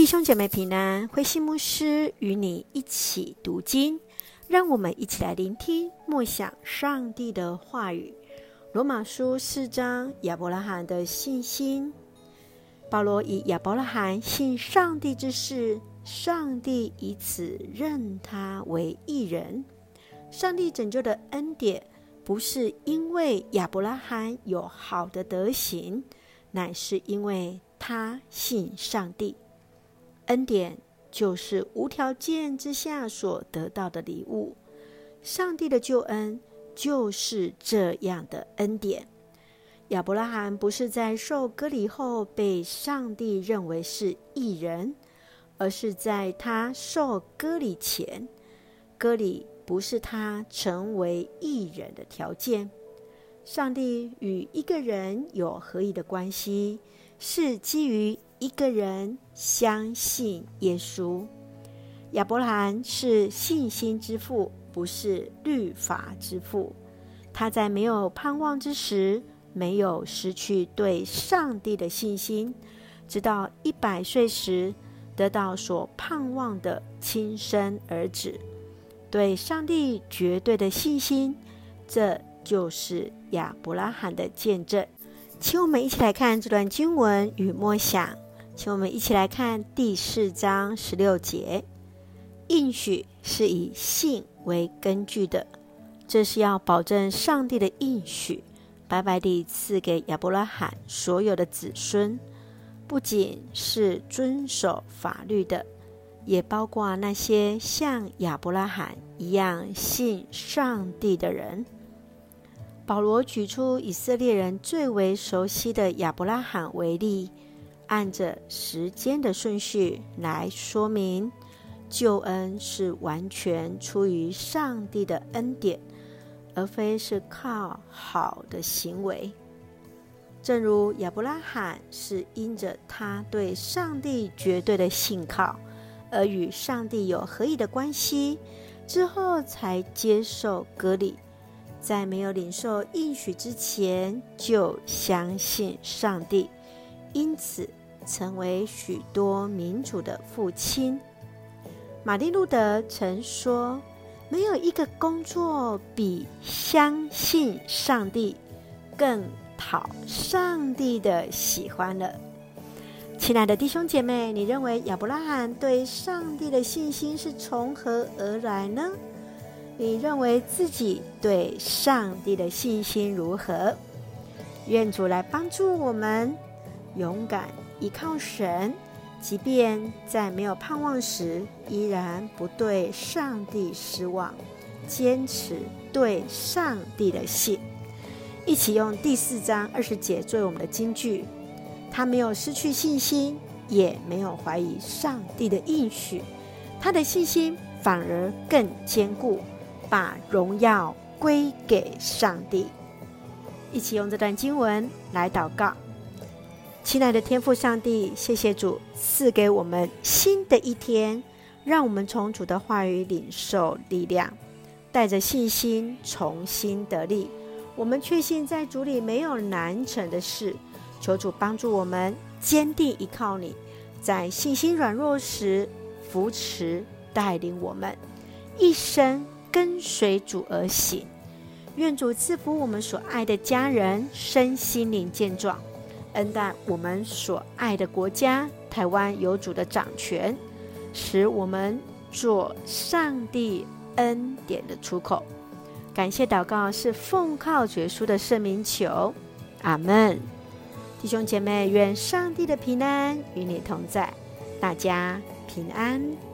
弟兄姐妹平安，慧馨牧师与你一起读经，让我们一起来聆听默想上帝的话语。罗马书四章，亚伯拉罕的信心。保罗以亚伯拉罕信上帝之事，上帝以此认他为义人。上帝拯救的恩典，不是因为亚伯拉罕有好的德行，乃是因为他信上帝。恩典就是无条件之下所得到的礼物，上帝的救恩就是这样的恩典。亚伯拉罕不是在受割礼后被上帝认为是异人，而是在他受割礼前，割礼不是他成为异人的条件。上帝与一个人有合一的关系，是基于一个人相信耶稣。亚伯兰是信心之父，不是律法之父。他在没有盼望之时，没有失去对上帝的信心，直到一百岁时得到所盼望的亲生儿子。对上帝绝对的信心，这就是亚伯拉罕的见证。请我们一起来看这段经文与默想。请我们一起来看第四章十六节，应许是以信为根据的，这是要保证上帝的应许白白地赐给亚伯拉罕所有的子孙，不仅是遵守法律的，也包括那些像亚伯拉罕一样信上帝的人。保罗举出以色列人最为熟悉的亚伯拉罕为例。按着时间的顺序来说明，救恩是完全出于上帝的恩典，而非是靠好的行为。正如亚伯拉罕是因着他对上帝绝对的信靠，而与上帝有合一的关系，之后才接受割礼，在没有领受应许之前就相信上帝，因此，成为许多民族的父亲。马丁路德曾说：“没有一个工作比相信上帝更讨上帝的喜欢了。”亲爱的弟兄姐妹，你认为亚伯拉罕对上帝的信心是从何而来呢？你认为自己对上帝的信心如何？愿主来帮助我们勇敢。依靠神，即便在没有盼望时，依然不对上帝失望，坚持对上帝的信。一起用第四章二十节作为我们的金句。他没有失去信心，也没有怀疑上帝的应许，他的信心反而更坚固，把荣耀归给上帝。一起用这段经文来祷告。亲爱的天父上帝，谢谢主赐给我们新的一天，让我们从主的话语领受力量，带着信心重新得力。我们确信在主里没有难成的事，求主帮助我们坚定依靠你，在信心软弱时扶持带领我们，一生跟随主而行。愿主赐福我们所爱的家人身心灵健壮。恩待我们所爱的国家，台湾有主的掌权，使我们做上帝恩典的出口。感谢祷告是奉靠主耶稣的圣名求，阿门。弟兄姐妹，愿上帝的平安与你同在，大家平安。